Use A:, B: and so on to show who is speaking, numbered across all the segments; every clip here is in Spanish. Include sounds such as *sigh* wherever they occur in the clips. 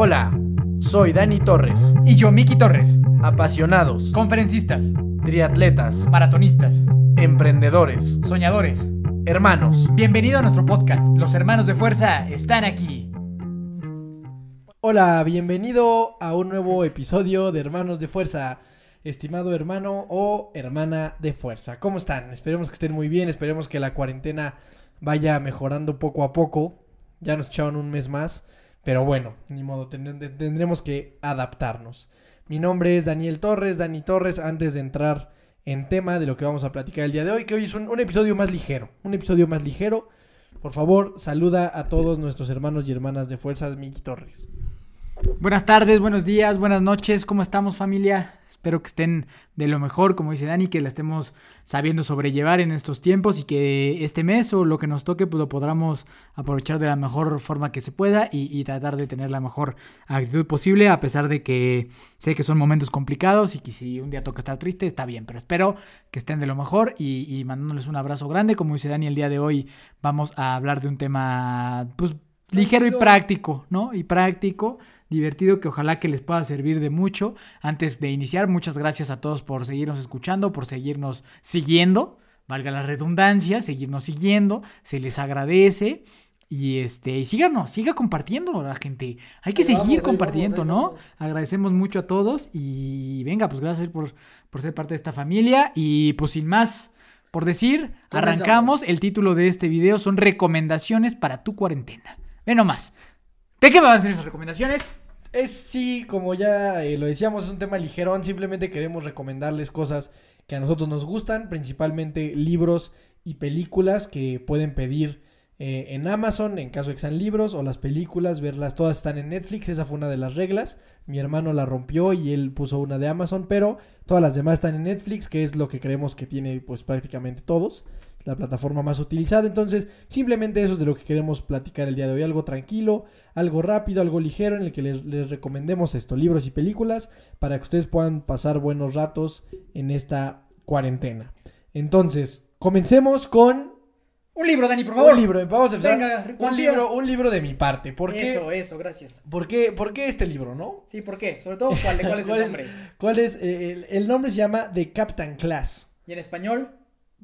A: Hola, soy Dani Torres.
B: Y yo, Miki Torres.
A: Apasionados,
B: Conferencistas,
A: triatletas,
B: maratonistas,
A: emprendedores,
B: soñadores.
A: hermanos.
B: Bienvenido a nuestro podcast. Los hermanos de fuerza están aquí.
A: Hola, bienvenido a un nuevo episodio de Hermanos de Fuerza. Estimado hermano o hermana de fuerza, ¿cómo están? Esperemos que estén muy bien, esperemos que la cuarentena vaya mejorando poco a poco. Ya nos echaron un mes más, pero bueno, ni modo, ten- tendremos que adaptarnos. Mi nombre es Daniel Torres, Dani Torres, antes de entrar en tema de lo que vamos a platicar el día de hoy, que hoy es un, un episodio más ligero, un episodio más ligero. Por favor, saluda a todos nuestros hermanos y hermanas de fuerzas, Miki Torres.
B: Buenas tardes, buenos días, buenas noches. ¿Cómo estamos, familia? Espero que estén de lo mejor, como dice Dani, que la estemos sabiendo sobrellevar en estos tiempos y que este mes o lo que nos toque, pues lo podamos aprovechar de la mejor forma que se pueda y, y tratar de tener la mejor actitud posible, a pesar de que sé que son momentos complicados y que si un día toca estar triste, está bien, pero espero que estén de lo mejor y, y mandándoles un abrazo grande. Como dice Dani, el día de hoy vamos a hablar de un tema, pues, ligero y práctico, ¿no? Y práctico divertido que ojalá que les pueda servir de mucho. Antes de iniciar, muchas gracias a todos por seguirnos escuchando, por seguirnos siguiendo, valga la redundancia, seguirnos siguiendo, se les agradece. Y este, y síganos, siga compartiendo la gente. Hay que
A: Ahí
B: seguir compartiendo,
A: vamos,
B: ¿no?
A: vamos.
B: Agradecemos mucho a todos y venga, pues gracias por, por ser parte de esta familia. Y pues sin más por decir, arrancamos. El título de este video son recomendaciones para tu cuarentena. Ve nomás. ¿De qué van a ser esas recomendaciones?
A: Es sí, como ya eh, lo decíamos, es un tema ligerón. Simplemente queremos recomendarles cosas que a nosotros nos gustan, principalmente libros y películas que pueden pedir eh, en Amazon, en caso de que sean libros, o las películas, verlas, todas están en Netflix, esa fue una de las reglas. Mi hermano la rompió y él puso una de Amazon, pero todas las demás están en Netflix, que es lo que creemos que tiene pues prácticamente todos. La plataforma más utilizada, entonces simplemente eso es de lo que queremos platicar el día de hoy, algo tranquilo, algo rápido, algo ligero en el que les, les recomendemos esto, libros y películas, para que ustedes puedan pasar buenos ratos en esta cuarentena. Entonces, comencemos con
B: Un libro, Dani, por favor.
A: un libro. Vamos a empezar.
B: Venga,
A: un libro, un libro de mi parte. ¿Por qué,
B: Eso, eso, gracias.
A: ¿por qué, por qué este libro, no?
B: Sí, ¿por qué? Sobre todo, ¿cuál, cuál es *laughs*
A: ¿Cuál
B: el
A: es?
B: nombre?
A: ¿Cuál es? Eh, el, el nombre se llama The Captain Class.
B: ¿Y en español?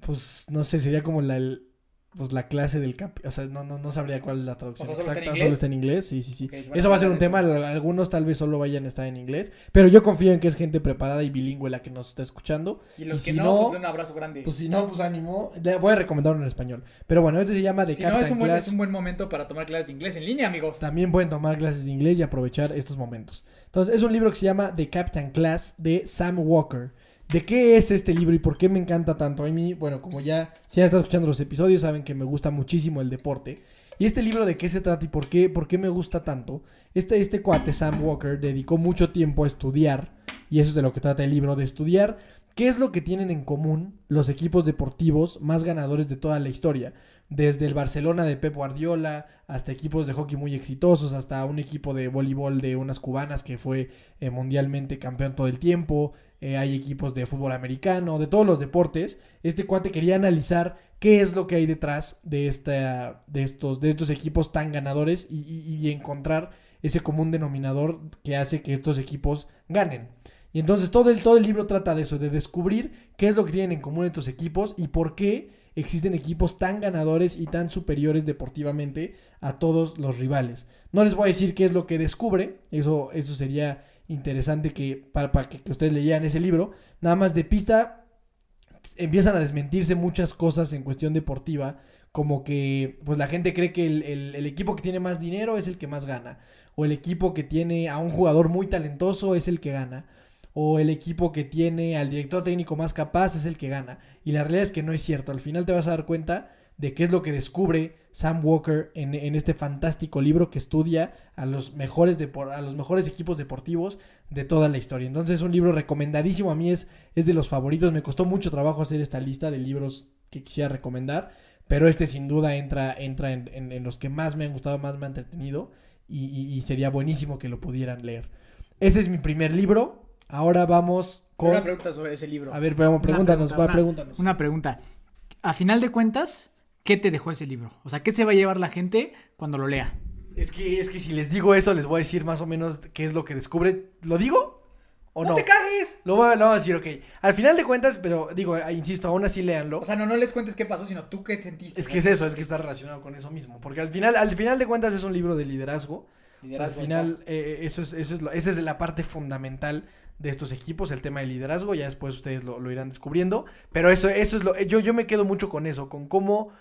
A: Pues no sé, sería como la, el- pues, la clase del cap. O sea, no, no, no sabría cuál es la traducción
B: O sea, ¿solo está en
A: exacta. Solo está en inglés, sí, sí, sí.
B: Bueno,
A: eso va a ser un
B: eso.
A: tema. Algunos tal vez solo vayan a estar en inglés. Pero yo confío en que es gente preparada y bilingüe la que nos está escuchando.
B: Y los
A: Y
B: que
A: si
B: no,
A: no,
B: pues un abrazo grande.
A: Pues si no, pues ánimo. Le voy a recomendar uno en español. Pero bueno, este se llama The
B: si no,
A: Captain
B: es un, buen,
A: Class.
B: es un buen momento para tomar clases de inglés en línea, amigos.
A: También pueden tomar clases de inglés y aprovechar estos momentos. Entonces, es un libro que se llama The Captain Class de Sam Walker. ¿De qué es este libro y por qué me encanta tanto? A mí, bueno, como ya, si han estado escuchando los episodios, saben que me gusta muchísimo el deporte. ¿Y este libro de qué se trata y por qué, por qué me gusta tanto? Este, este cuate, Sam Walker, dedicó mucho tiempo a estudiar, y eso es de lo que trata el libro, de estudiar qué es lo que tienen en común los equipos deportivos más ganadores de toda la historia. Desde el Barcelona de Pep Guardiola hasta equipos de hockey muy exitosos, hasta un equipo de voleibol de unas cubanas que fue eh, mundialmente campeón todo el tiempo. eh, hay equipos de fútbol americano, de todos los deportes. Este cuate quería analizar qué es lo que hay detrás de, esta, de, estos, de estos equipos tan ganadores y, encontrar ese común denominador que hace que estos equipos ganen. Y entonces todo el, todo el libro trata de eso, de descubrir qué es lo que tienen en común estos equipos y por qué existen equipos tan ganadores y tan superiores deportivamente a todos los rivales. No les voy a decir qué es lo que descubre, eso, eso sería interesante que, para, para que, ustedes leyeran ese libro. Nada más de pista empiezan a desmentirse muchas cosas en cuestión deportiva, como que pues la gente cree que el- el equipo que tiene más dinero es el que más gana, o el equipo que tiene a un jugador muy talentoso es el que gana, o el equipo que tiene al director técnico más capaz es el que gana. Y la realidad es que no es cierto, al final te vas a dar cuenta de qué es lo que descubre Sam Walker en, en este fantástico libro que estudia a los mejores depor- a los mejores equipos deportivos de toda la historia. Entonces es un libro recomendadísimo, a mí es, es de los favoritos, me costó mucho trabajo hacer esta lista de libros que quisiera recomendar, pero este sin duda entra, entra en, en- los que más me han gustado, más me han entretenido y- y sería buenísimo que lo pudieran leer. Ese es mi primer libro, ahora vamos con...
B: Una pregunta sobre ese libro.
A: A ver, vamos, pregúntanos,
B: pregunta,
A: va,
B: una-
A: pregúntanos.
B: Una pregunta. A final de cuentas, ¿qué te dejó ese libro? O sea, ¿qué se va a llevar la gente cuando lo lea?
A: Es que, es que si les digo eso, les voy a decir más o menos qué es lo que descubre. ¿Lo digo? ¿O no?
B: ¡No te cagues!
A: Lo voy, a, lo voy a decir, ok. Al final de cuentas, pero digo, eh, insisto, aún así léanlo.
B: O sea, no, no les cuentes qué pasó, sino tú qué sentiste.
A: es que es eso, es que está relacionado con eso mismo. Porque al final, al final de cuentas es un libro de liderazgo. O sea, al final, eh, eso es, eso es lo, esa es la parte fundamental de estos equipos, el tema de liderazgo. Ya después ustedes lo, lo irán descubriendo. Pero eso, eso es lo. Yo, yo me quedo mucho con eso, con cómo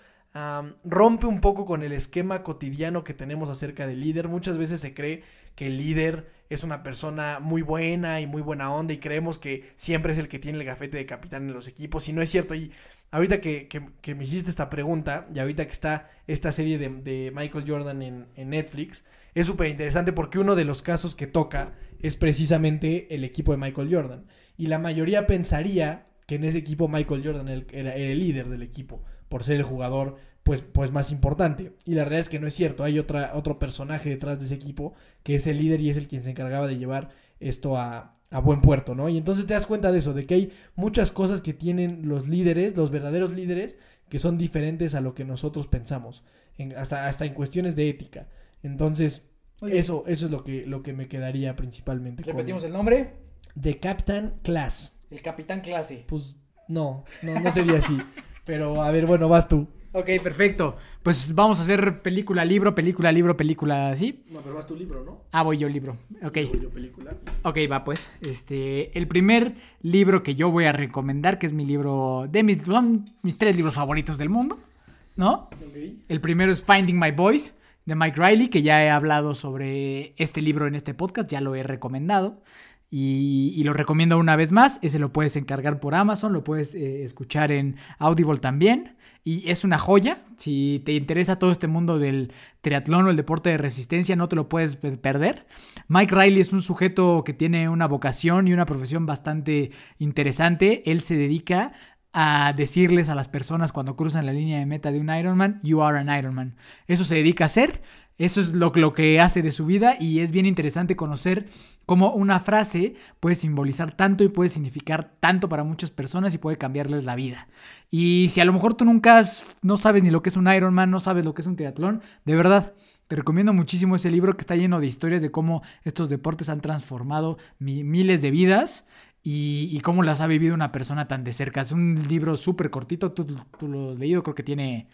A: rompe un poco con el esquema cotidiano que tenemos acerca del líder. Muchas veces se cree que el líder es una persona muy buena y muy buena onda y creemos que siempre es el que tiene el gafete de capitán en los equipos y no es cierto. Y ahorita que, que- me hiciste esta pregunta y ahorita que está esta serie de, Michael Jordan en, Netflix, es súper interesante porque uno de los casos que toca es precisamente el equipo de Michael Jordan. Y la mayoría pensaría que en ese equipo Michael Jordan era el líder del equipo por ser el jugador pues, pues más importante. Y la realidad es que no es cierto. Hay otra, otro personaje detrás de ese equipo que es el líder y es el quien se encargaba de llevar esto a, a buen puerto, ¿no? Y entonces te das cuenta de eso, de que hay muchas cosas que tienen los líderes, los verdaderos líderes, que son diferentes a lo que nosotros pensamos, en- hasta, hasta en cuestiones de ética. Entonces,
B: Oye,
A: eso, eso es lo que, lo que me quedaría principalmente. con-
B: Repetimos el nombre.
A: The Captain Class.
B: El Capitán Clase.
A: Pues no, no, no sería así. *laughs* Pero a ver, bueno, vas tú.
B: Ok, perfecto. Pues vamos a hacer película, libro, película, libro, película, ¿así?
A: No, pero vas tu libro, ¿no?
B: Ah, voy yo libro. Ok.
A: Yo película.
B: Ok, va pues. Este, el primer libro que yo voy a recomendar, que es mi libro de mis, son mis tres libros favoritos del mundo, ¿no? El primero es Finding My Voice de Mike Riley, que ya he hablado sobre este libro en este podcast, ya lo he recomendado. Y, lo recomiendo una vez más. Ese lo puedes encargar por Amazon, lo puedes eh, escuchar en Audible también. Y es una joya. Si te interesa todo este mundo del triatlón o el deporte de resistencia, no te lo puedes pe- perder. Mike Riley es un sujeto que tiene una vocación y una profesión bastante interesante. Él se dedica a decirles a las personas cuando cruzan la línea de meta de un Ironman, you are an Ironman. Eso se dedica a hacer, eso es lo, lo que hace de su vida y es bien interesante conocer cómo una frase puede simbolizar tanto y puede significar tanto para muchas personas y puede cambiarles la vida. Y si a lo mejor tú nunca has- no sabes ni lo que es un Ironman, no sabes lo que es un triatlón, de verdad, te recomiendo muchísimo ese libro que está lleno de historias de cómo estos deportes han transformado mi- miles de vidas y, y cómo las ha vivido una persona tan de cerca. Es un libro súper cortito, tú, tú lo has leído, creo que tiene...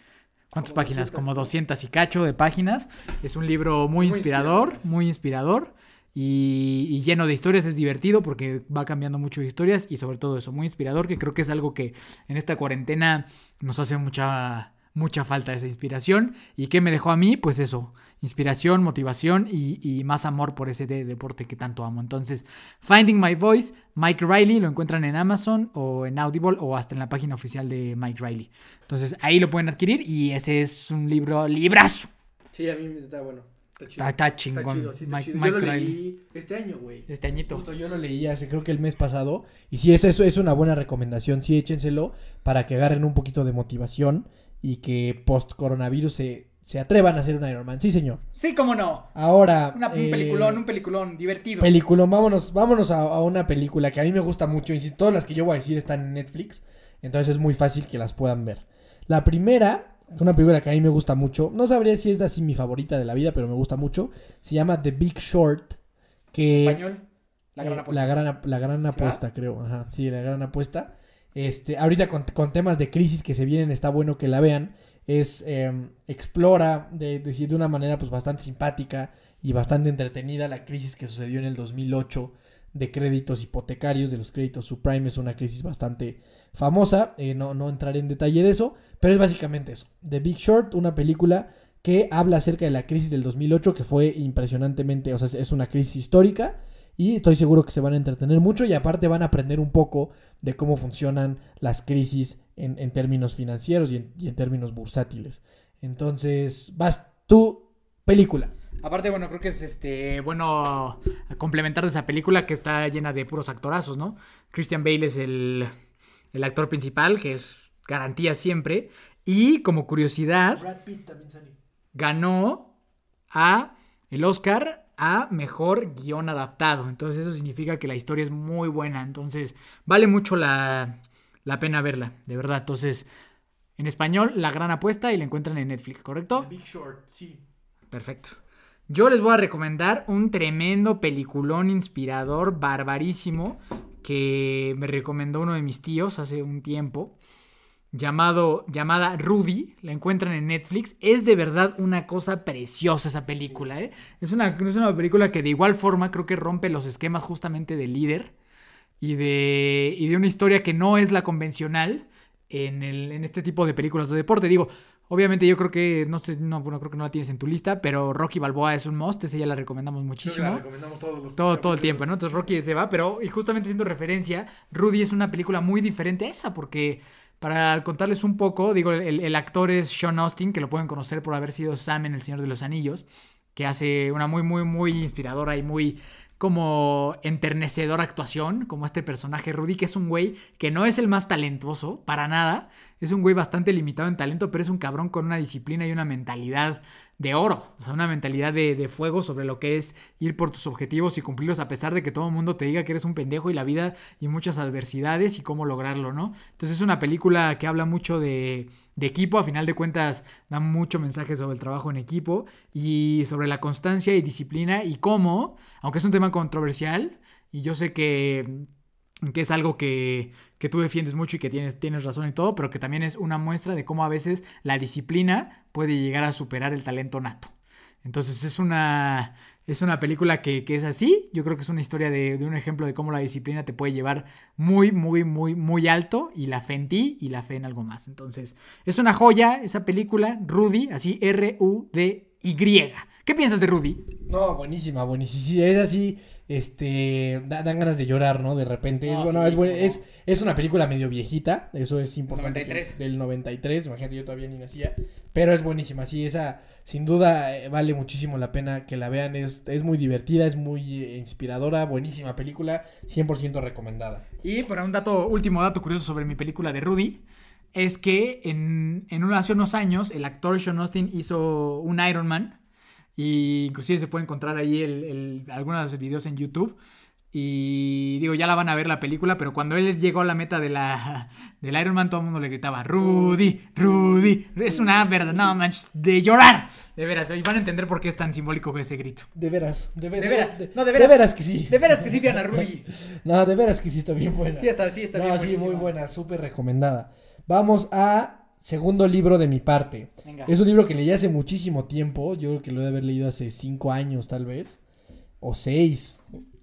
B: ¿Cuántas
A: Como
B: páginas?
A: 200,
B: Como
A: ¿no?
B: 200 y cacho de páginas. Es un libro muy,
A: Muy
B: inspirador,
A: inspirador.
B: muy inspirador y, y lleno de historias. Es divertido porque va cambiando mucho de historias y sobre todo eso, muy inspirador, que creo que es algo que en esta cuarentena nos hace mucha, mucha falta esa inspiración. ¿Y qué me dejó a mí? Pues eso, inspiración, motivación y, y más amor por ese de- deporte que tanto amo. Entonces, Finding My Voice, Mike Riley, lo encuentran en Amazon o en Audible o hasta en la página oficial de Mike Riley. Entonces, ahí lo pueden adquirir y ese es un libro librazo.
A: Sí, a mí me está bueno. Está chido.
B: Está, está chingón.
A: Está chido, sí, está
B: Mike,
A: chido.
B: Mike
A: Yo lo
B: Riley.
A: leí este año, güey.
B: Este añito.
A: Justo yo lo leí hace creo que el mes pasado. Y sí, eso, eso es una buena recomendación. Sí, échenselo para que agarren un poquito de motivación y que post coronavirus se, se atrevan a hacer un Ironman. Sí, señor.
B: Sí, cómo no.
A: Ahora.
B: Una- un
A: eh,
B: peliculón, un peliculón divertido.
A: Peliculón, vámonos, vámonos a, a una película que a mí me gusta mucho. Y si todas las que yo voy a decir están en Netflix. Entonces es muy fácil que las puedan ver. La primera, es una película que a mí me gusta mucho. No sabría si es así mi favorita de la vida, pero me gusta mucho. Se llama The Big Short. Que
B: Español. La gran
A: eh,
B: apuesta.
A: La gran, la gran apuesta, creo. Ajá, sí, la gran apuesta. Este, ahorita con, con temas de crisis que se vienen, está bueno que la vean. Es, eh, explora, de, de una manera pues bastante simpática y bastante entretenida la crisis que sucedió en el 2008 de créditos hipotecarios, de los créditos subprime. Es una crisis bastante famosa. eh, no, no entraré en detalle de eso, pero es básicamente eso. The Big Short, una película que habla acerca de la crisis del 2008, que fue impresionantemente, o sea, es una crisis histórica. Y estoy seguro que se van a entretener mucho y aparte van a aprender un poco de cómo funcionan las crisis en, en términos financieros y en, y en términos bursátiles. Entonces, vas tú, película.
B: Aparte, bueno, creo que es este bueno complementar de esa película que está llena de puros actorazos, ¿no? Christian Bale es el, el actor principal, que es garantía siempre. Y como curiosidad,
A: Brad Pitt también sale.
B: ganó a el Oscar a mejor guion adaptado. Entonces eso significa que la historia es muy buena. Entonces vale mucho la, la pena verla, de verdad. Entonces, en español, La Gran Apuesta y la encuentran en Netflix, ¿correcto?
A: Big Short, sí.
B: Perfecto. Yo les voy a recomendar un tremendo peliculón inspirador, barbarísimo, que me recomendó uno de mis tíos hace un tiempo, llamado, llamada Rudy, la encuentran en Netflix. Es de verdad una cosa preciosa esa película, ¿eh? Es una, es una película que de igual forma creo que rompe los esquemas justamente de líder y de, y de una historia que no es la convencional en, el, en este tipo de películas de deporte. Digo, Obviamente yo creo que, no sé, no, bueno, creo que no la tienes en tu lista, pero Rocky Balboa es un must, ese ya la recomendamos muchísimo. la
A: recomendamos todos los
B: todo, todo el tiempo, ¿no? Entonces Rocky se va, pero y justamente siendo referencia, Rudy es una película muy diferente a esa, porque para contarles un poco, digo, el, el actor es Sean Austin, que lo pueden conocer por haber sido Sam en El Señor de los Anillos, que hace una muy, muy, muy inspiradora y muy como enternecedora actuación, como este personaje. Rudy, que es un güey que no es el más talentoso, para nada, es un güey bastante limitado en talento, pero es un cabrón con una disciplina y una mentalidad de oro, o sea, una mentalidad de, fuego sobre lo que es ir por tus objetivos y cumplirlos a pesar de que todo el mundo te diga que eres un pendejo y la vida y muchas adversidades y cómo lograrlo, ¿no? Entonces es una película que habla mucho de, de equipo, a final de cuentas da mucho mensaje sobre el trabajo en equipo y sobre la constancia y disciplina y cómo, aunque es un tema controversial, y yo sé que que es algo que, que, tú defiendes mucho y que tienes, tienes razón y todo, pero que también es una muestra de cómo a veces la disciplina puede llegar a superar el talento nato. Entonces es una, es una película que, que es así, yo creo que es una historia de, de, un ejemplo de cómo la disciplina te puede llevar muy, muy, muy, muy alto y la fe en ti y la fe en algo más. Entonces es una joya esa película, Rudy, así R-U-D-Y. ¿Qué piensas de Rudy?
A: No, buenísima, buenísima. Es así, este, dan ganas de llorar, ¿no? De repente. es, bueno, es, es, una película medio viejita, eso es importante. 93. del 93, imagínate, yo todavía ni nacía. Pero es buenísima, sí, esa sin duda eh, vale muchísimo la pena que la vean. Es, es muy divertida, es muy eh, inspiradora, buenísima película, 100% recomendada.
B: Y para un dato, último dato curioso sobre mi película de Rudy es que en, en hace unos años el actor Sean Austin hizo un Iron Man y inclusive se puede encontrar ahí el, algunos videos en YouTube. Y digo, ya la van a ver la película, pero cuando él llegó a la meta de la, *laughs* del Iron Man, todo el mundo le gritaba, Rudy, Rudy. Es una verdad, no manches, de llorar. De veras, y van a entender por qué es tan simbólico ese grito.
A: De veras, de, veras.
B: De veras, no, de
A: veras. De veras que sí.
B: De veras que sí, vean a Rudy. *laughs*
A: no, de veras que sí está bien buena.
B: Sí, está, sí, está
A: no, sí, muy buena, súper recomendada. Vamos a segundo libro de mi parte. Es un libro que leí hace muchísimo tiempo. Yo creo que lo he de haber leído hace cinco años, tal vez. O seis.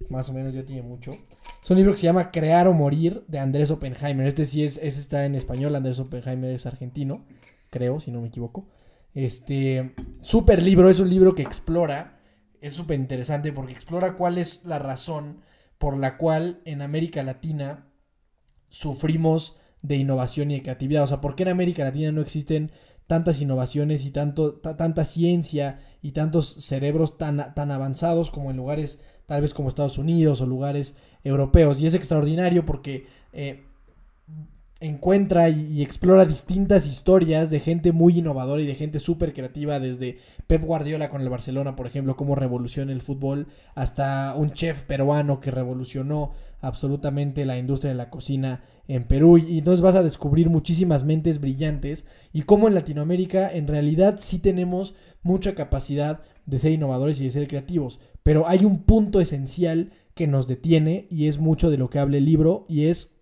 A: Más o menos ya tiene mucho. Es un libro que se llama Crear o Morir de Andrés Oppenheimer. Este sí es, este está en español. Andrés Oppenheimer es argentino. Creo, si no me equivoco. Este. Súper libro. Es un libro que explora. Es súper interesante porque explora cuál es la razón por la cual en América Latina sufrimos de innovación y de creatividad. O sea, ¿por qué en América Latina no existen tantas innovaciones y tanto, tanta ciencia y tantos cerebros tan, tan avanzados como en lugares tal vez como Estados Unidos o lugares europeos? Y es extraordinario porque eh, encuentra y, explora distintas historias de gente muy innovadora y de gente súper creativa, desde Pep Guardiola con el Barcelona, por ejemplo, cómo revoluciona el fútbol, hasta un chef peruano que revolucionó absolutamente la industria de la cocina en Perú. Y entonces vas a descubrir muchísimas mentes brillantes y cómo en Latinoamérica en realidad sí tenemos mucha capacidad de ser innovadores y de ser creativos, pero hay un punto esencial que nos detiene y es mucho de lo que habla el libro y es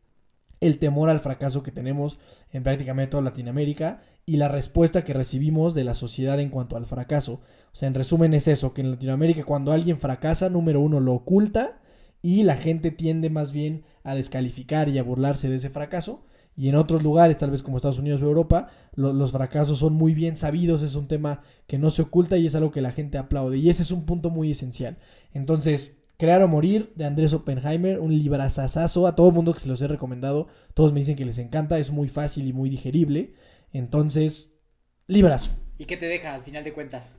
A: el temor al fracaso que tenemos en prácticamente toda Latinoamérica y la respuesta que recibimos de la sociedad en cuanto al fracaso. O sea, en resumen es eso, que en Latinoamérica cuando alguien fracasa, número uno, lo oculta y la gente tiende más bien a descalificar y a burlarse de ese fracaso. Y en otros lugares, tal vez como Estados Unidos o Europa, los fracasos son muy bien sabidos, es un tema que no se oculta y es algo que la gente aplaude. Y ese es un punto muy esencial. Entonces, Crear o Morir de Andrés Oppenheimer, un librazazazo. A todo el mundo que se los he recomendado, todos me dicen que les encanta, es muy fácil y muy digerible. Entonces, librazo.
B: ¿Y qué te deja al final de cuentas?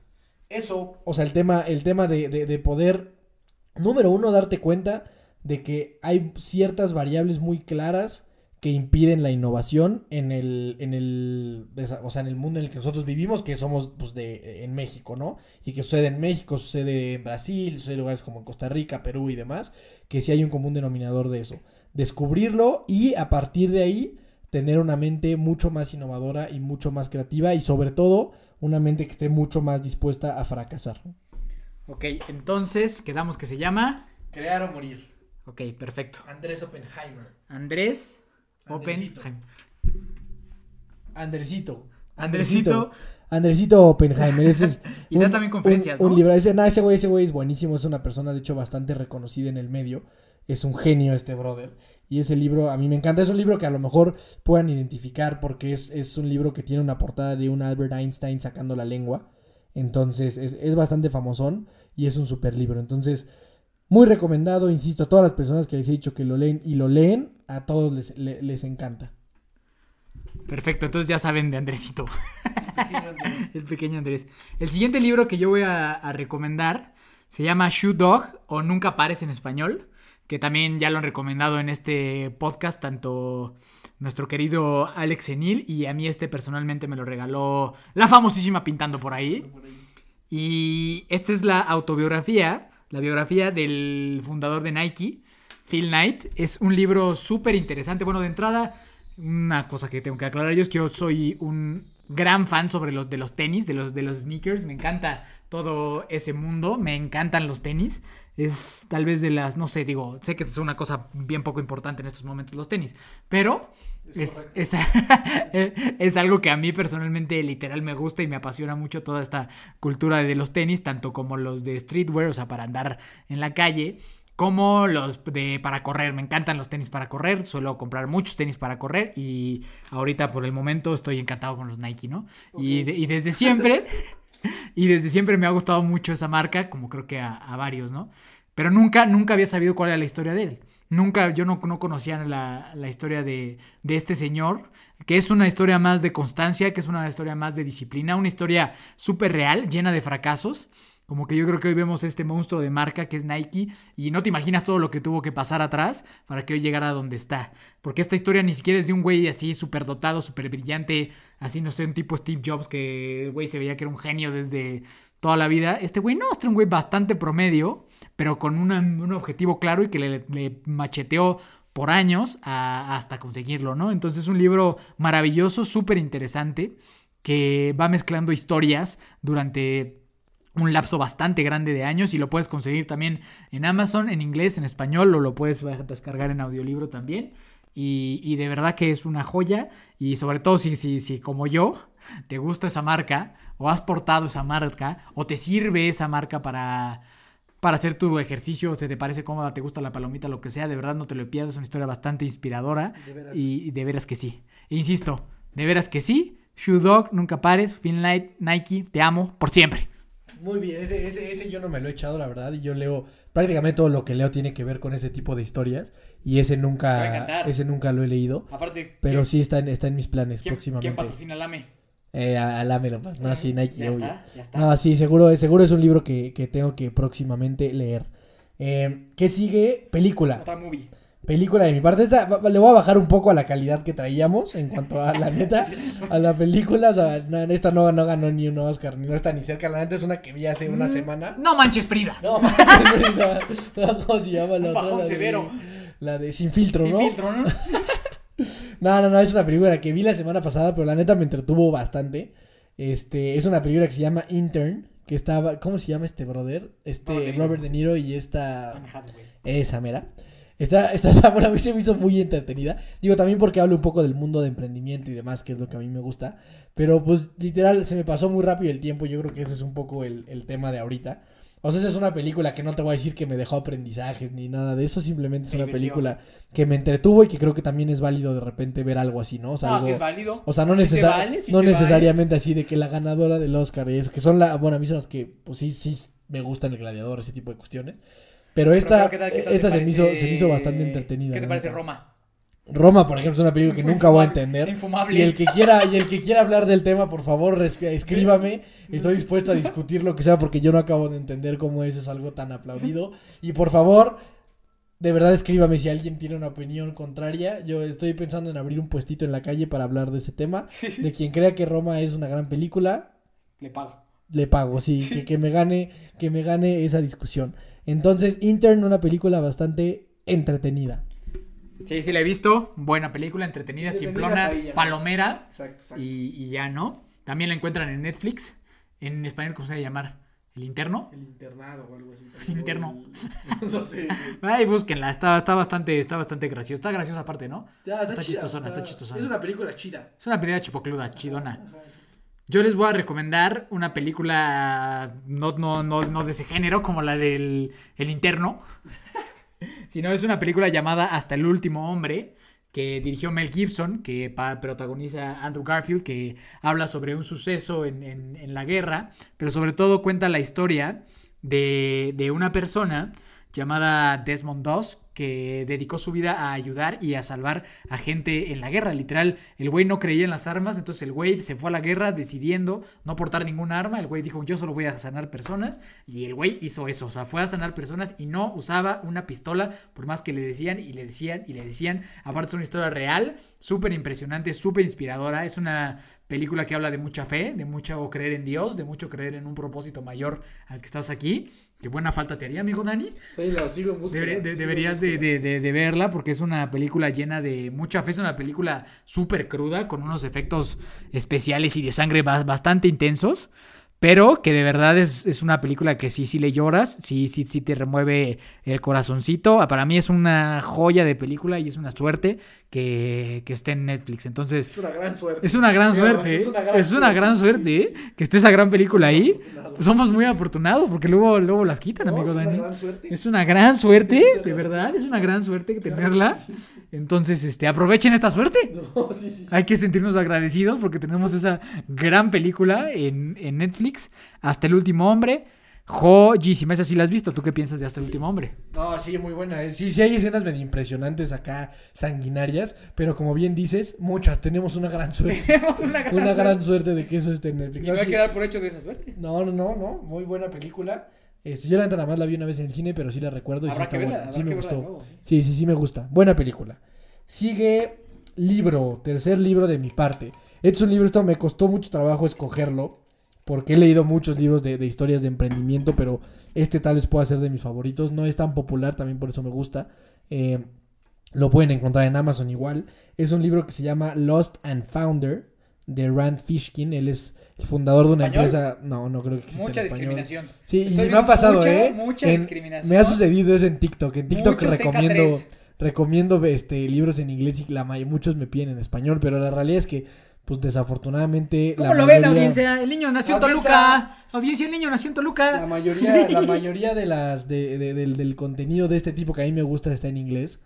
A: Eso, o sea, el tema, el tema de, de poder, número uno, darte cuenta de que hay ciertas variables muy claras que impiden la innovación en el, en el, o sea, en el mundo en el que nosotros vivimos, que somos pues, de, en México, ¿no? Y que sucede en México, sucede en Brasil, sucede en lugares como en Costa Rica, Perú y demás, que sí hay un común denominador de eso. Descubrirlo y a partir de ahí tener una mente mucho más innovadora y mucho más creativa y sobre todo una mente que esté mucho más dispuesta a fracasar.
B: Ok, entonces quedamos que se llama.
A: Crear o morir.
B: Ok, perfecto.
A: Andrés Oppenheimer.
B: Andrés
A: Andresito. Andresito.
B: Andresito.
A: Andresito Oppenheimer. Ese es *laughs*
B: Y da también conferencias,
A: un, un
B: ¿no?
A: libro. Ese, no, ese güey, ese güey es buenísimo. Es una persona, de hecho, bastante reconocida en el medio. Es un genio este brother. Y ese libro a mí me encanta. Es un libro que a lo mejor puedan identificar porque es, es un libro que tiene una portada de un Albert Einstein sacando la lengua. Entonces es, es bastante famosón y es un super libro. Entonces, muy recomendado, insisto, a todas las personas que les he dicho que lo leen y lo leen, a todos les, le- les encanta.
B: Perfecto, entonces ya saben de Andresito. *laughs* El pequeño Andrés. El siguiente libro que yo voy a, a recomendar se llama Shoe Dog o Nunca Pares en español, que también ya lo han recomendado en este podcast tanto nuestro querido Alex Enil y a mí este personalmente me lo regaló la famosísima Pintando por ahí. Y esta es la autobiografía, la biografía del fundador de Nike, Phil Knight. Es un libro súper interesante. Bueno, de entrada, una cosa que tengo que aclarar yo es que yo soy un gran fan sobre los de los tenis, de los de los sneakers. Me encanta todo ese mundo, me encantan los tenis. Es tal vez de las, no sé, digo, sé que es una cosa bien poco importante en estos momentos los tenis, pero es, *laughs* es, es algo que a mí personalmente literal me gusta y me apasiona mucho toda esta cultura de los tenis, tanto como los de streetwear, o sea, para andar en la calle, como los de para correr. Me encantan los tenis para correr, suelo comprar muchos tenis para correr y ahorita por el momento estoy encantado con los Nike, ¿no? Y, de- y desde siempre, *laughs* y desde siempre me ha gustado mucho esa marca, como creo que a, a varios, ¿no? Pero nunca, nunca había sabido cuál era la historia de él. Nunca, yo no, no conocía la, la historia de, de este señor, que es una historia más de constancia, que es una historia más de disciplina, una historia súper real, llena de fracasos. Como que yo creo que hoy vemos este monstruo de marca que es Nike y no te imaginas todo lo que tuvo que pasar atrás para que hoy llegara a donde está. Porque esta historia ni siquiera es de un güey así súper dotado, súper brillante, así no sé, un tipo Steve Jobs que el güey se veía que era un genio desde toda la vida. Este güey no, este es un güey bastante promedio, pero con una- un objetivo claro y que le, macheteó por años hasta conseguirlo, ¿no? Entonces es un libro maravilloso, súper interesante, que va mezclando historias durante un lapso bastante grande de años y lo puedes conseguir también en Amazon, en inglés, en español, o lo puedes descargar en audiolibro también. Y, y de verdad que es una joya y sobre todo si, si, si como yo te gusta esa marca o has portado esa marca o te sirve esa marca para, para hacer tu ejercicio, se te parece cómoda, te gusta la palomita, lo que sea, de verdad no te lo pierdas, es una historia bastante inspiradora
A: De veras.
B: y, y de veras que sí. E insisto, de veras que sí. Shoe Dog, nunca pares, Finlight, Nike, te amo por siempre.
A: Muy bien, ese, ese, ese yo no me lo he echado, la verdad, y yo leo, prácticamente todo lo que leo tiene que ver con ese tipo de historias, y ese nunca, ese nunca lo he leído,
B: Aparte,
A: pero sí está en, está en mis planes próximamente.
B: patrocina Lame?
A: Eh, a- alámelo, pues, no, sí, Nike,
B: Ya
A: obvio.
B: está, ya está.
A: No, sí, seguro, seguro es un libro que, que tengo que próximamente leer. Eh, ¿Qué sigue? Película.
B: Otra movie.
A: Película de mi parte. Esta, le voy a bajar un poco a la calidad que traíamos en cuanto a la neta, *laughs* a la película. O sea, no, esta no, no ganó ni un Oscar, ni no está ni cerca. La neta es una que vi hace una semana.
B: No manches, Frida.
A: No, no, *laughs* no, ¿cómo se llama la
B: Un
A: otra? La de-
B: severo.
A: La de Sin Filtro,
B: Sin
A: ¿no?
B: filtro, ¿no? *laughs*
A: No, no, no, es una película que vi la semana pasada, pero la neta me entretuvo bastante. Este, es una película que se llama Intern, que estaba, ¿cómo se llama este brother? Este
B: Robert De Niro.
A: Robert De Niro y esta esa mera. Esta, esta, bueno, a mí se me hizo muy entretenida. Digo, también porque hablo un poco del mundo de emprendimiento y demás, que es lo que a mí me gusta. Pero pues literal, se me pasó muy rápido el tiempo. Yo creo que ese es un poco el, el tema de ahorita. O sea, esa es una película que no te voy a decir que me dejó aprendizajes ni nada de eso. Simplemente es una película que me entretuvo y que creo que también es válido de repente ver algo así, ¿no? O sea,
B: No,
A: algo-
B: sí es válido.
A: o sea, no,
B: Sí
A: necesa-
B: se vale, sí
A: no
B: se vale.
A: necesariamente así de que la ganadora del Oscar y eso, que son la, bueno, a mí son las que, pues sí, sí me gustan el gladiador, ese tipo de cuestiones. Pero esta,
B: pero, ¿qué tal- qué tal
A: esta se, me hizo, se me hizo bastante entretenida.
B: ¿Qué te parece. Roma?
A: Roma, por ejemplo, es una película que nunca voy a entender.
B: Infumable.
A: Y el que quiera, y el que quiera hablar del tema, por favor, escríbame. Estoy dispuesto a discutir lo que sea porque yo no acabo de entender cómo eso es algo tan aplaudido. Y por favor, de verdad escríbame si alguien tiene una opinión contraria. Yo estoy pensando en abrir un puestito en la calle para hablar de ese tema. *laughs* De quien crea que Roma es una gran película,
B: Le pago.
A: le pago, sí, *laughs* que, que me gane, que me gane esa discusión. Entonces, Intern, una película bastante entretenida.
B: Sí, sí la he visto. Buena película, entretenida, simplona, palomera.
A: Exacto,
B: Y, y ya no. También la encuentran en Netflix. En español, ¿cómo se debe llamar? ¿El interno?
A: El internado o algo así. *laughs*
B: El interno.
A: El- *laughs* no sé.
B: Ay, búsquenla, está, está bastante, está bastante graciosa. Está graciosa aparte, ¿no?
A: Ya,
B: Está
A: chida,
B: chistosona, está chistosona.
A: Es una película chida.
B: Es una película chipocluda, chidona. Yo les voy a recomendar una película no, no, no, no de ese género, como la del El Interno. Sino es una película llamada Hasta el último hombre, que dirigió Mel Gibson, que protagoniza Andrew Garfield, que habla sobre un suceso en la guerra, pero sobre todo cuenta la historia de, de una persona llamada Desmond Doss, que dedicó su vida a ayudar y a salvar a gente en la guerra. Literal, el güey no creía en las armas, entonces el güey se fue a la guerra decidiendo no portar ninguna arma. El güey dijo, yo solo voy a sanar personas. Y el güey hizo eso, o sea, fue a sanar personas y no usaba una pistola, por más que le decían y le decían y le decían. Aparte es una historia real, súper impresionante, súper inspiradora. Es una película que habla de mucha fe, de mucho creer en Dios, de mucho creer en un propósito mayor al que estás aquí. Qué buena falta te haría, amigo Dani.
A: Sí, la sigo
B: Debería- de- deberías de, de- de- verla porque es una película llena de mucha fe. Es una película súper cruda con unos efectos especiales y de sangre ba- bastante intensos. Pero que de verdad es, es una película que sí, sí le lloras, sí, sí, sí te remueve el corazoncito. Ah, Para mí es una joya de película y es una suerte que, que esté en Netflix. Entonces,
A: Es una gran suerte.
B: es una gran suerte.
A: es una gran
B: Es una
A: suerte.
B: gran suerte ¿eh? que esté esa gran película ahí. Somos muy afortunados porque luego, luego las quitan,
A: No,
B: amigo
A: es una
B: Dani.
A: gran suerte.
B: Es una gran suerte, de verdad, es una gran suerte tenerla. Entonces, este, aprovechen esta suerte. *laughs*
A: No, sí, sí, sí.
B: Hay que sentirnos agradecidos porque tenemos esa gran película en, en Netflix, Hasta el último hombre. Joyísima, esa sí la has visto. ¿Tú qué piensas de Hasta el último hombre?
A: No, sí, muy buena. eh. Sí, sí hay escenas medio impresionantes acá, sanguinarias, pero como bien dices, muchas. Tenemos una gran suerte. *laughs*
B: Tenemos una
A: una gran suerte de que eso esté en Netflix.
B: Y
A: No,
B: voy a quedar por hecho de esa suerte.
A: No, no, no, no. Muy buena película. Este, yo la nada más la vi una vez en el cine, pero sí la recuerdo y sí está
B: verla,
A: buena. Sí me gustó.
B: nuevo, sí.
A: Sí, sí, sí me gusta. Buena película. Sigue libro, tercer libro de mi parte. Este es un libro, esto me costó mucho trabajo escogerlo, porque he leído muchos libros de, de historias de emprendimiento, pero este tal vez pueda ser de mis favoritos. No es tan popular, también por eso me gusta. Eh, lo pueden encontrar en Amazon igual. Es un libro que se llama Lost and Founder de Rand Fishkin. Él es el fundador de una
B: ¿Español?
A: empresa. No, no creo que exista
B: Mucha
A: en español.
B: discriminación.
A: Sí, y me ha pasado,
B: mucha,
A: ¿eh?
B: mucha
A: En-
B: discriminación.
A: me ha sucedido eso en TikTok. En TikTok
B: Mucho
A: recomiendo,
B: CK3.
A: recomiendo este, libros en inglés y la muchos me piden en español, pero la realidad es que, pues desafortunadamente.
B: ¿Cómo
A: la
B: lo ven,
A: mayoría-
B: audiencia? El niño nació en. Toluca. Audiencia, el niño nació en
A: La
B: Toluca.
A: mayoría, *laughs* la mayoría de las de, de- del, del contenido de este tipo que a mí me gusta está en inglés.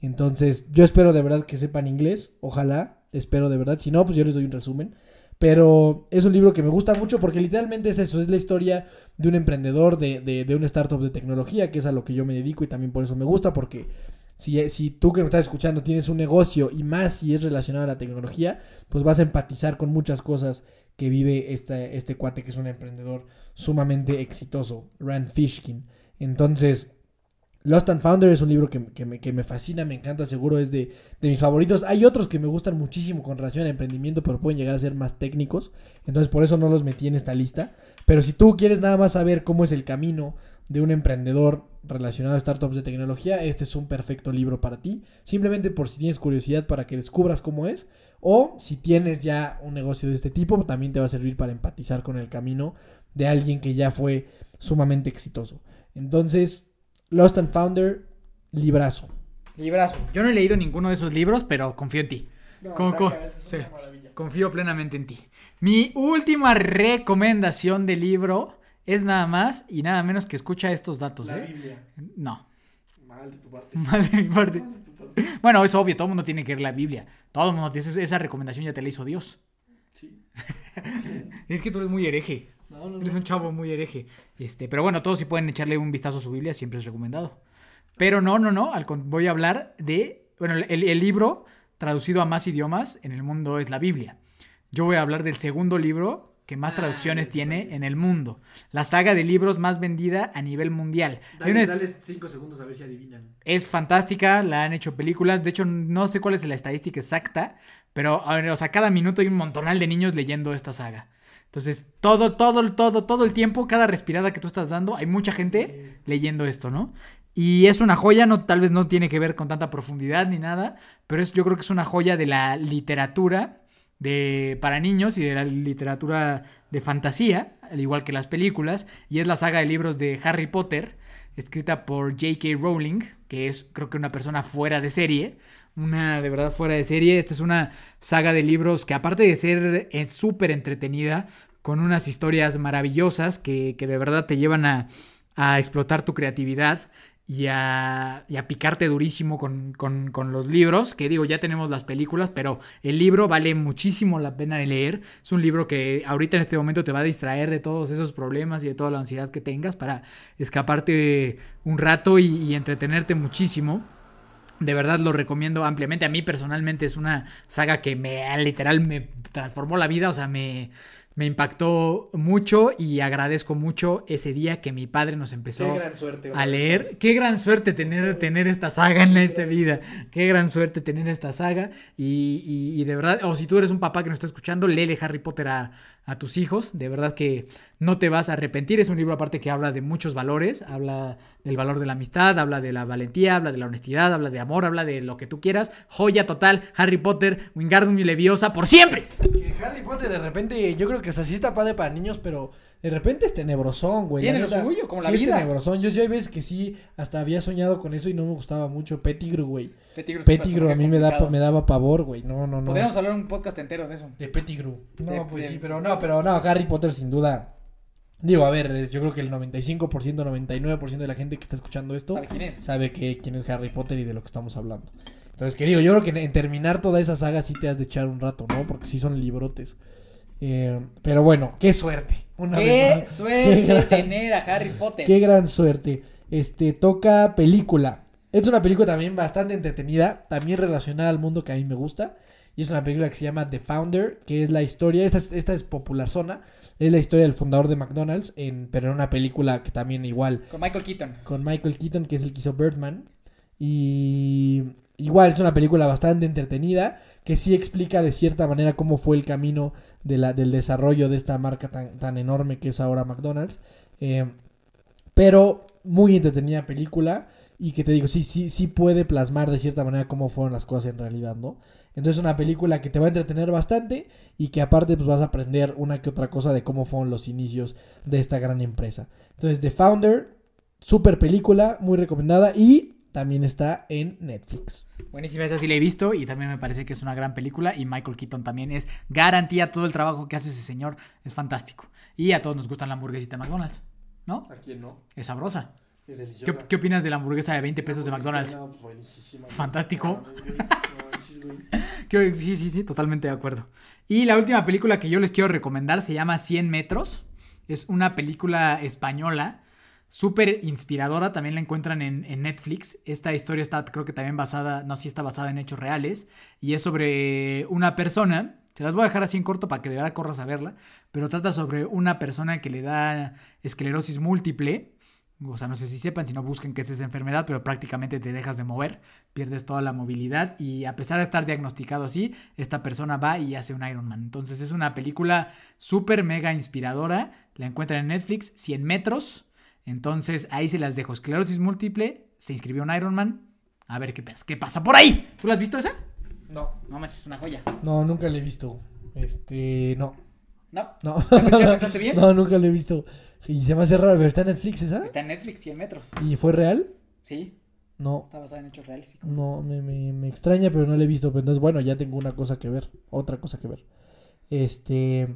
A: Entonces, yo espero de verdad que sepan inglés. Ojalá, espero de verdad. Si no, pues yo les doy un resumen. Pero es un libro que me gusta mucho porque literalmente es eso, es la historia de un emprendedor, de, de, de una startup de tecnología, que es a lo que yo me dedico y también por eso me gusta, porque si, si tú que me estás escuchando tienes un negocio y más si es relacionado a la tecnología, pues vas a empatizar con muchas cosas que vive este, este cuate que es un emprendedor sumamente exitoso, Rand Fishkin. Entonces, Lost and Founder es un libro que, que me, que me fascina, me encanta, seguro es de, de mis favoritos. Hay otros que me gustan muchísimo con relación a emprendimiento, pero pueden llegar a ser más técnicos. Entonces, por eso no los metí en esta lista. Pero si tú quieres nada más saber cómo es el camino de un emprendedor relacionado a startups de tecnología, este es un perfecto libro para ti. Simplemente por si tienes curiosidad para que descubras cómo es. O si tienes ya un negocio de este tipo, también te va a servir para empatizar con el camino de alguien que ya fue sumamente exitoso. Entonces, Lost and Founder, librazo.
B: Librazo. Yo no he leído ninguno de esos libros, pero confío en ti. Sí. Confío plenamente en ti. Mi última recomendación de libro es nada más y nada menos que escucha estos datos, ¿eh?
A: Biblia.
B: No,
A: Mal de tu parte. *laughs*
B: mal de mi parte.
A: Mal de tu parte.
B: Bueno, es obvio, todo el mundo tiene que leer la Biblia. Todo el mundo tiene esa- esa recomendación ya te la hizo Dios.
A: Sí. *laughs*
B: Es que tú eres muy hereje.
A: No, no,
B: Eres
A: no.
B: un chavo muy hereje. Este, pero bueno, todos si pueden echarle un vistazo a su Biblia, siempre es recomendado. Pero no, no, no. al voy a hablar de. Bueno, el, el libro traducido a más idiomas en el mundo es la Biblia. Yo voy a hablar del segundo libro que más
A: Ah,
B: traducciones tiene en el mundo. La saga de libros más vendida a nivel mundial. Una-
A: Dale, dale cinco segundos a ver si adivinan.
B: es fantástica, la han hecho películas. De hecho, no sé cuál es la estadística exacta, pero a ver, o sea, cada minuto hay un montonal de niños leyendo esta saga. Entonces, todo, todo, todo, todo el tiempo, cada respirada que tú estás dando, hay mucha gente leyendo esto, ¿no? Y es una joya, no, tal vez no tiene que ver con tanta profundidad ni nada, pero es, yo creo que es una joya de la literatura de, para niños y de la literatura de fantasía, al igual que las películas, y es la saga de libros de Harry Potter, escrita por J.K. Rowling, que es creo que una persona fuera de serie, una de verdad fuera de serie. Esta es una saga de libros que aparte de ser eh, súper entretenida, con unas historias maravillosas que, que de verdad te llevan a, a explotar tu creatividad y a, y a picarte durísimo con, con, con, los libros, que digo, ya tenemos las películas, pero el libro vale muchísimo la pena de leer. Es un libro que ahorita en este momento te va a distraer de todos esos problemas y de toda la ansiedad que tengas para escaparte un rato y, y entretenerte muchísimo. De verdad lo recomiendo ampliamente. A mí personalmente es una saga que me literal me transformó la vida, o sea, me, me impactó mucho y agradezco mucho ese día que mi padre nos empezó
A: suerte,
B: a leer. Qué gran suerte tener, tener esta saga en esta vida. Qué gran suerte tener esta saga. Y, y, y, de verdad, o si tú eres un papá que nos está escuchando, léele Harry Potter a, a tus hijos. De verdad que no te vas a arrepentir. Es un libro aparte que habla de muchos valores. Habla del valor de la amistad, habla de la valentía, habla de la honestidad, habla de amor, habla de lo que tú quieras. Joya total, Harry Potter, Wingardium y Leviosa, por siempre.
A: Que Harry Potter de repente, yo creo que o sea, sí está padre para niños, pero de repente es tenebrosón, güey.
B: Tiene lo suyo, como
A: sí
B: la
A: es
B: vida.
A: tenebrosón. Yo, yo hay veces que sí, hasta había soñado con eso y no me gustaba mucho. Pettigrew, güey.
B: Pettigrew, es un
A: Pettigrew a mí me, da, me daba pavor, güey. No, no, no.
B: Podríamos hablar un podcast entero de eso.
A: De Pettigrew. No,
B: De-
A: pues
B: de-
A: sí, pero no, pero no, Harry Potter sin duda. Digo, a ver, yo creo que el 95%, 99% de la gente que está escuchando esto
B: ¿Sabe quién es?
A: sabe que, quién es Harry Potter y de lo que estamos hablando. Entonces, que digo, yo creo que en, terminar toda esa saga sí te has de echar un rato, ¿no? Porque sí son librotes. Eh, pero bueno, qué suerte. Una vez
B: Qué
A: más.
B: suerte
A: Qué gran-
B: tener a Harry Potter.
A: Qué gran suerte. Este, toca película. Es una película también bastante entretenida, también relacionada al mundo que a mí me gusta. Y es una película que se llama The Founder, que es la historia, esta es, esta es popular zona, es la historia del fundador de McDonald's, en, pero en una película que también igual
B: Con Michael Keaton.
A: con Michael Keaton, que es el que hizo Birdman. Y igual es una película bastante entretenida, que sí explica de cierta manera cómo fue el camino de la, del desarrollo de esta marca tan, tan enorme que es ahora McDonald's. Eh, pero muy entretenida película. Y que te digo, sí, sí, sí puede plasmar de cierta manera cómo fueron las cosas en realidad, ¿no? Entonces es una película que te va a entretener bastante y que aparte pues vas a aprender una que otra cosa de cómo fueron los inicios de esta gran empresa. Entonces The Founder, super película, muy recomendada y también está en Netflix.
B: Buenísima, esa sí la he visto y también me parece que es una gran película y Michael Keaton también es garantía todo el trabajo que hace ese señor, es fantástico. Y a todos nos gusta la hamburguesita de McDonald's, ¿no?
A: ¿A quién no?
B: Es sabrosa.
A: Es
B: ¿Qué,
A: deliciosa.
B: qué opinas de la hamburguesa de 20 pesos de McDonald's? Fantástico. *laughs* Sí, sí, sí, totalmente de acuerdo. Y la última película que yo les quiero recomendar se llama 100 metros. Es una película española, súper inspiradora. También la encuentran en, Netflix. Esta historia está, creo que también basada, no, sí está basada en hechos reales. Y es sobre una persona. Se las voy a dejar así en corto para que de verdad corras a verla. Pero trata sobre una persona que le da esclerosis múltiple. O sea, no sé si sepan, si no busquen qué es esa enfermedad, pero prácticamente te dejas de mover, pierdes toda la movilidad y a pesar de estar diagnosticado así, esta persona va y hace un Ironman. Entonces es una película súper mega inspiradora, la encuentran en Netflix, 100 metros. Entonces ahí se las dejo. Esclerosis múltiple, se inscribió en Ironman. A ver qué, pasa- qué pasa por ahí. ¿Tú la has visto esa?
A: No,
B: No, más es una joya.
A: no, nunca la he visto. Este, no,
B: No,
A: no.
B: ¿Ya pensaste *laughs* bien?
A: No, nunca la he visto. Y se me hace raro, pero está en Netflix esa.
B: está en Netflix, 100 metros.
A: ¿Y fue real?
B: Sí,
A: No,
B: está basada en hechos reales. sí.
A: no, me, me, me extraña, pero no la he visto. Pero entonces, bueno, ya tengo una cosa que ver, otra cosa que ver. Este,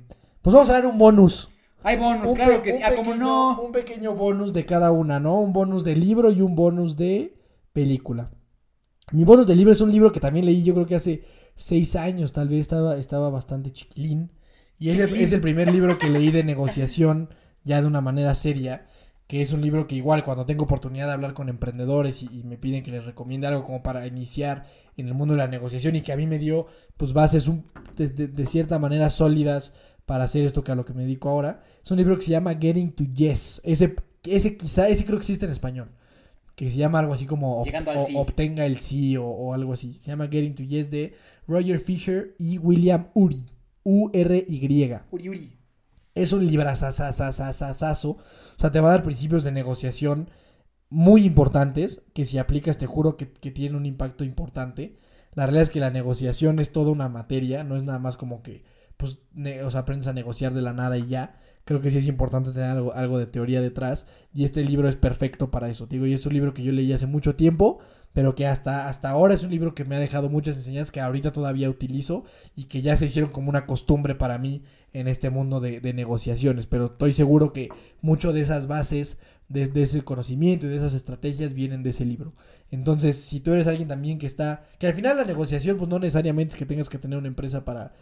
A: pues vamos a dar un bonus.
B: Hay bonus,
A: Un
B: claro que sí. Ah, como no.
A: Un pequeño bonus de cada una, ¿no? Un bonus de libro y un bonus de película. Mi bonus de libro es un libro que también leí, yo creo que hace seis años, tal vez estaba, estaba bastante chiquilín. Y es el, es el primer libro que leí de negociación, ya de una manera seria. Que es un libro que igual cuando tengo oportunidad de hablar con emprendedores y, y me piden que les recomiende algo como para iniciar en el mundo de la negociación y que a mí me dio pues bases un- de, de- de cierta manera sólidas para hacer esto que a lo que me dedico ahora. Es un libro que se llama Getting to Yes. Ese, ese quizá, ese creo que existe en español. Que se llama algo así como ob-
B: Llegando al
A: o-
B: sí.
A: Obtenga el sí o, o algo así. Se llama Getting to Yes de Roger Fisher y William Uri. U-R-Y.
B: Uri, Uri.
A: Es un librazazazazazazo. O sea, te va a dar principios de negociación muy importantes que si aplicas te juro que, que tiene un impacto importante. La realidad es que la negociación es toda una materia, no es nada más como que pues, o sea, aprendes a negociar de la nada y ya. Creo que sí es importante tener algo, algo de teoría detrás. Y este libro es perfecto para eso. Digo, y es un libro que yo leí hace mucho tiempo, pero que hasta, hasta ahora es un libro que me ha dejado muchas enseñanzas que ahorita todavía utilizo y que ya se hicieron como una costumbre para mí en este mundo de, de negociaciones. Pero estoy seguro que mucho de esas bases, de, de ese conocimiento y de esas estrategias vienen de ese libro. Entonces, si tú eres alguien también que está, que al final la negociación, pues no necesariamente es que tengas que tener una empresa para,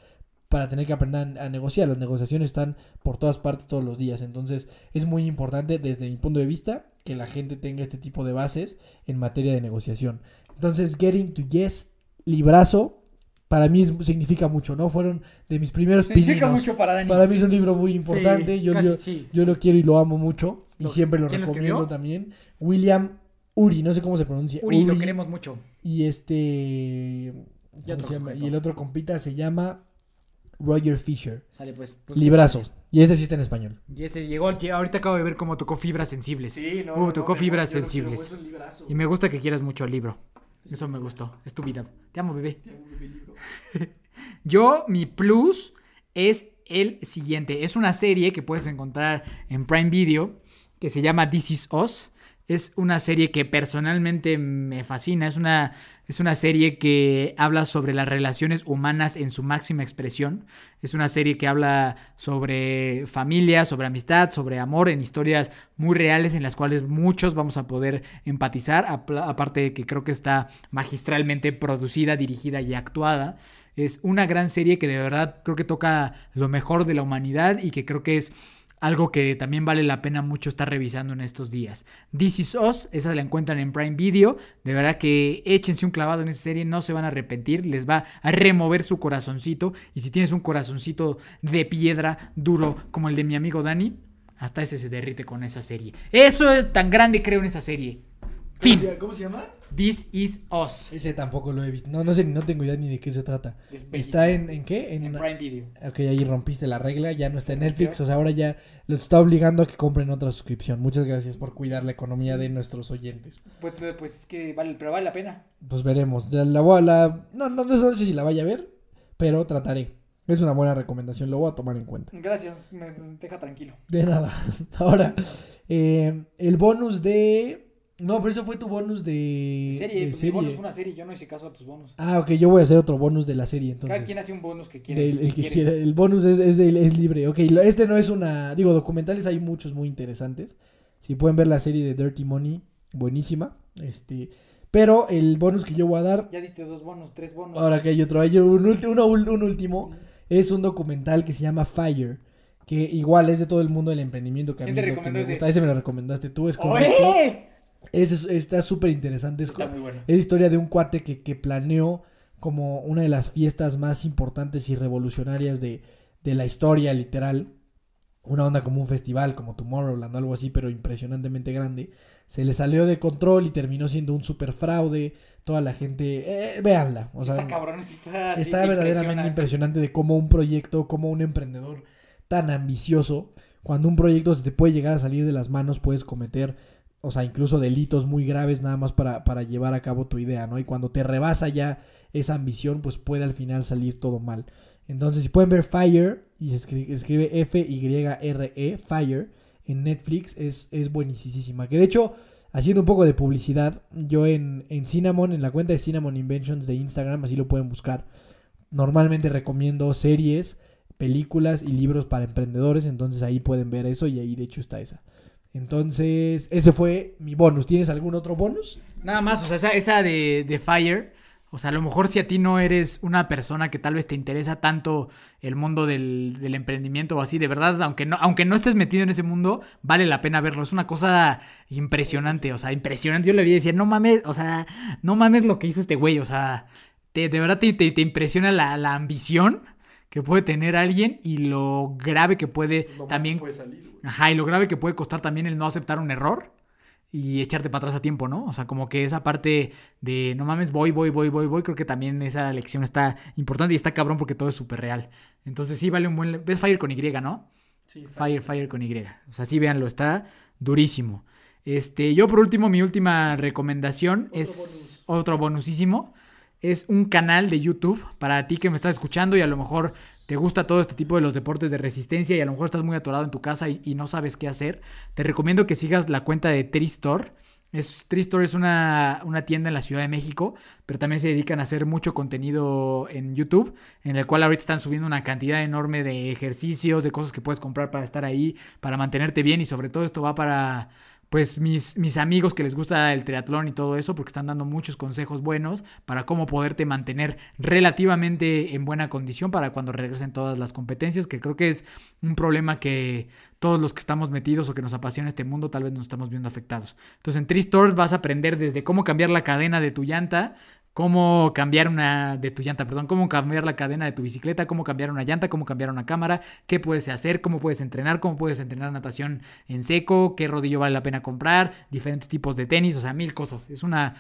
A: para tener que aprender a, negociar. Las negociaciones están por todas partes todos los días. Entonces, es muy importante desde mi punto de vista que la gente tenga este tipo de bases en materia de negociación. Entonces, Getting to Yes, librazo, para mí es- significa mucho, ¿no? Fueron de mis primeros
B: Significa
A: pininos.
B: mucho para Dani.
A: Para mí es un libro muy importante.
B: Sí,
A: yo,
B: casi
A: yo,
B: sí.
A: yo lo quiero y lo amo mucho. Y
B: Lo-
A: siempre lo
B: ¿quién lo
A: recomiendo también. William Uri, no sé cómo se pronuncia.
B: Uri, lo queremos mucho.
A: Y este. ¿cómo
B: Y otro
A: se llama? Y el otro compita se llama Roger Fisher.
B: Sale pues. pues,
A: Librazos. Y ese sí está en español.
B: Y ese llegó, lle- ahorita acabo de ver cómo tocó fibras sensibles.
A: Sí,
B: no, Uh, no, tocó me- fibras sensibles. Y me gusta que quieras mucho el libro. Eso me gustó. Es tu vida. Te amo, bebé. *laughs* Yo, mi plus es el siguiente. Es una serie que puedes encontrar en Prime Video que se llama This Is Us. Es una serie que personalmente me fascina. Es una, es una serie que habla sobre las relaciones humanas en su máxima expresión. Es una serie que habla sobre familia, sobre amistad, sobre amor, en historias muy reales en las cuales muchos vamos a poder empatizar. Aparte de que creo que está magistralmente producida, dirigida y actuada. Es una gran serie que de verdad creo que toca lo mejor de la humanidad y que creo que es algo que también vale la pena mucho estar revisando en estos días. This Is Us, esa la encuentran en Prime Video. De verdad que échense un clavado en esa serie, no se van a arrepentir, les va a remover su corazoncito. Y si tienes un corazoncito de piedra duro como el de mi amigo Dani, hasta ese se derrite con esa serie. Eso es tan grande creo en esa serie. Fin.
A: ¿Cómo se llama?
B: This Is Us.
A: Ese tampoco lo he visto. No, no sé, no tengo idea ni de qué se trata.
B: Es
A: ¿Está en, en qué?
B: En
A: una-
B: Prime Video.
A: Ok, ahí rompiste la regla, ya no está en Netflix, o sea, ahora ya los está obligando a que compren otra suscripción. Muchas gracias por cuidar la economía de nuestros oyentes.
B: Pues, pues es que vale, pero vale la pena.
A: Pues veremos. La no, no sé si la vaya a ver, pero trataré. Es una buena recomendación, lo voy a tomar en cuenta.
B: Gracias, me deja tranquilo.
A: De nada. *laughs* Ahora, eh, el bonus de... No, pero eso fue tu bonus de...
B: Serie,
A: de
B: mi bonus fue una serie, yo no hice caso a tus bonus.
A: Ah, ok, yo voy a hacer otro bonus de la serie entonces.
B: Cada quien hace un bonus que quiere.
A: Del- el que quiera. El bonus es, es, del- es libre. Ok, este no es una. Digo, documentales hay muchos muy interesantes. Si pueden ver la serie de Dirty Money, buenísima. Este. Pero el bonus que yo voy a dar.
B: Ya diste dos bonus, tres bonus.
A: Ahora que hay otro, hay un, ulti- uno- un último. Es un documental que se llama Fire. Que igual es de todo el mundo del emprendimiento. Que a
B: ¿Quién
A: mí
B: te
A: lo que me
B: ese?
A: gusta. Ese me lo recomendaste tú, es correcto.
B: ¡Oye!
A: Ese es- está súper interesante. Es,
B: bueno.
A: es historia de un cuate que, que planeó como una de las fiestas más importantes y revolucionarias de, de la historia, literal. Una onda como un festival, como Tomorrowland o algo así, pero impresionantemente grande. Se le salió de control y terminó siendo un super fraude. Toda la gente, eh, véanla. O sea,
B: está cabrón, sí está así,
A: está
B: te
A: verdaderamente
B: impresiona.
A: impresionante de cómo un proyecto, cómo un emprendedor tan ambicioso, cuando un proyecto se te puede llegar a salir de las manos, puedes cometer, o sea, incluso delitos muy graves nada más para, para llevar a cabo tu idea, ¿no? Y cuando te rebasa ya esa ambición, pues puede al final salir todo mal. Entonces, si pueden ver Fire, y escribe F-Y-R-E, Fire, en Netflix, es, es buenísima. Que de hecho, haciendo un poco de publicidad, yo en, en Cinnamon, en la cuenta de Cinnamon Inventions de Instagram, así lo pueden buscar. Normalmente recomiendo series, películas y libros para emprendedores, entonces ahí pueden ver eso y ahí de hecho está esa. Entonces, ese fue mi bonus. ¿Tienes algún otro bonus?
B: Nada más, o sea, esa, esa de, de Fire. O sea, a lo mejor si a ti no eres una persona que tal vez te interesa tanto el mundo del, emprendimiento o así, de verdad, aunque no, aunque no estés metido en ese mundo, vale la pena verlo. Es una cosa impresionante, o sea, impresionante. Yo le vi y decía, no mames, o sea, no mames lo que hizo este güey, o sea, te, de verdad te, te- te impresiona la, la ambición que puede tener alguien y lo grave que puede también... Ajá, y lo grave que puede costar también el no aceptar un error y echarte para atrás a tiempo, ¿no? O sea, como que esa parte de no mames, voy, voy, voy, voy, voy, creo que también esa lección está importante y está cabrón porque todo es súper real. Entonces sí vale un buen... ¿Ves Fire con Y, no?
A: Sí,
B: Fire, Fire con Y. O sea, sí, véanlo, está durísimo. Este, yo por último, mi última recomendación
A: Otro
B: es
A: bonus.
B: otro bonusísimo. Es un canal de YouTube para ti que me estás escuchando y a lo mejor te gusta todo este tipo de los deportes de resistencia y a lo mejor estás muy atorado en tu casa y, no sabes qué hacer. Te recomiendo que sigas la cuenta de Tristor. Es, Tristor es una, una, tienda en la Ciudad de México, pero también se dedican a hacer mucho contenido en YouTube, en el cual ahorita están subiendo una cantidad enorme de ejercicios, de cosas que puedes comprar para estar ahí, para mantenerte bien y sobre todo esto va para pues mis, amigos que les gusta el triatlón y todo eso, porque están dando muchos consejos buenos para cómo poderte mantener relativamente en buena condición para cuando regresen todas las competencias, que creo que es un problema que todos los que estamos metidos o que nos apasiona este mundo tal vez nos estamos viendo afectados. Entonces en Tristore vas a aprender desde cómo cambiar la cadena de tu llanta cómo cambiar una de tu llanta, perdón, cómo cambiar la cadena de tu bicicleta, cómo cambiar una llanta, cómo cambiar una cámara, qué puedes hacer, cómo puedes entrenar, cómo puedes entrenar natación en seco, qué rodillo vale la pena comprar, diferentes tipos de tenis, o sea, mil cosas. Es una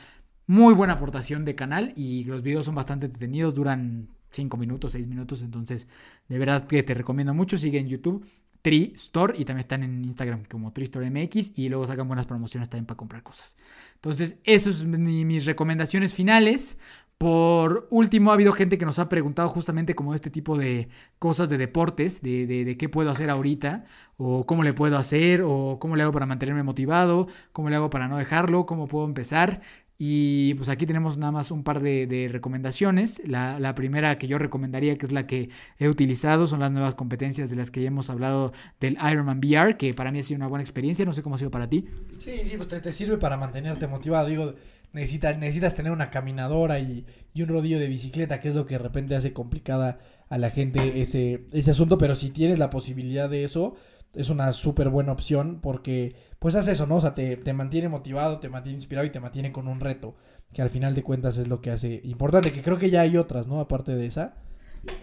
B: muy buena aportación de canal y los videos son bastante entretenidos, duran 5 minutos, 6 minutos, entonces de verdad que te recomiendo mucho, sigue en YouTube. Tree Store y también están en Instagram como Tree Store MX y luego sacan buenas promociones también para comprar cosas. Entonces, esas son mis recomendaciones finales. Por último, ha habido gente que nos ha preguntado justamente como este tipo de cosas de deportes, de, de, qué puedo hacer ahorita, o cómo le puedo hacer, o cómo le hago para mantenerme motivado, cómo le hago para no dejarlo, cómo puedo empezar. Y pues aquí tenemos nada más un par de, recomendaciones. La, primera que yo recomendaría, que es la que he utilizado, son las nuevas competencias de las que ya hemos hablado del Ironman VR, que para mí ha sido una buena experiencia. No sé cómo ha sido para ti.
A: Sí, sí, pues te, sirve para mantenerte motivado. Digo, necesitas, necesitas tener una caminadora y, y, un rodillo de bicicleta, que es lo que de repente hace complicada a la gente ese, ese asunto. Pero si tienes la posibilidad de eso, es una súper buena opción porque pues hace eso, ¿no? O sea, te, te, mantiene motivado, te mantiene inspirado y te mantiene con un reto, que al final de cuentas es lo que hace importante, que creo que ya hay otras, ¿no? Aparte de esa.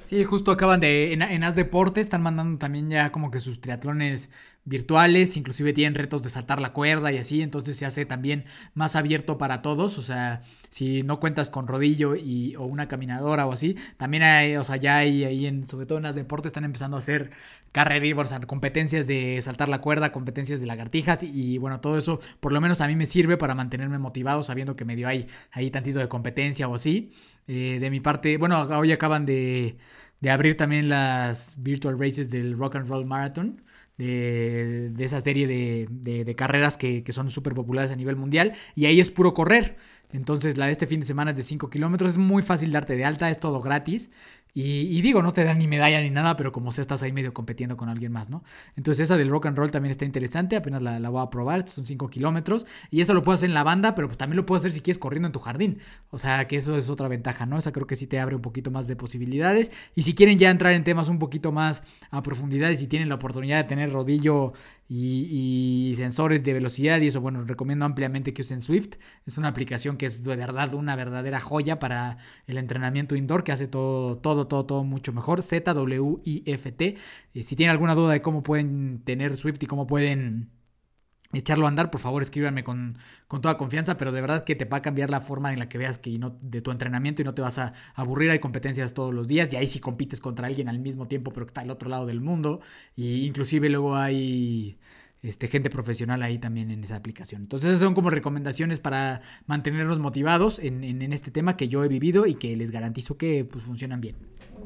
B: Sí, justo acaban de, en, en As Deportes están mandando también ya como que sus triatlones virtuales, inclusive tienen retos de saltar la cuerda y así, entonces se hace también más abierto para todos, o sea, si no cuentas con rodillo y, o una caminadora o así, también hay, o sea, ya hay ahí, en, sobre todo en las deportes, están empezando a hacer carreras, o sea, competencias de saltar la cuerda, competencias de lagartijas y, bueno, todo eso por lo menos a mí me sirve para mantenerme motivado sabiendo que medio hay ahí tantito de competencia o así. Eh, de mi parte, bueno, hoy acaban de, de abrir también las virtual races del Rock and Roll Marathon de, esa serie de, carreras que, que son súper populares a nivel mundial. Y ahí es puro correr. Entonces la de este fin de semana es de 5 kilómetros. Es muy fácil darte de alta, es todo gratis. Y, digo, no te dan ni medalla ni nada, pero como si estás ahí medio compitiendo con alguien más, ¿no? Entonces esa del rock and roll también está interesante, apenas la, la voy a probar, son 5 kilómetros. Y eso lo puedes hacer en la banda, pero pues también lo puedes hacer si quieres corriendo en tu jardín. O sea que eso es otra ventaja, ¿no? Esa creo que sí te abre un poquito más de posibilidades. Y si quieren ya entrar en temas un poquito más a profundidad y si tienen la oportunidad de tener rodillo y, sensores de velocidad y eso, bueno, recomiendo ampliamente que usen Swift. Es una aplicación que es de verdad una verdadera joya para el entrenamiento indoor que hace todo, todo, todo, todo mucho mejor. Z-W-I-F-T. Eh, si tienen alguna duda de cómo pueden tener Swift y cómo pueden echarlo a andar, por favor escríbanme con, con, toda confianza, pero de verdad que te va a cambiar la forma en la que veas que no, de tu entrenamiento y no te vas a aburrir, hay competencias todos los días y ahí sí compites contra alguien al mismo tiempo, pero que está al otro lado del mundo, y inclusive luego hay este, gente profesional ahí también en esa aplicación. Entonces esas son como recomendaciones para mantenernos motivados en, en, este tema que yo he vivido y que les garantizo que pues, funcionan bien.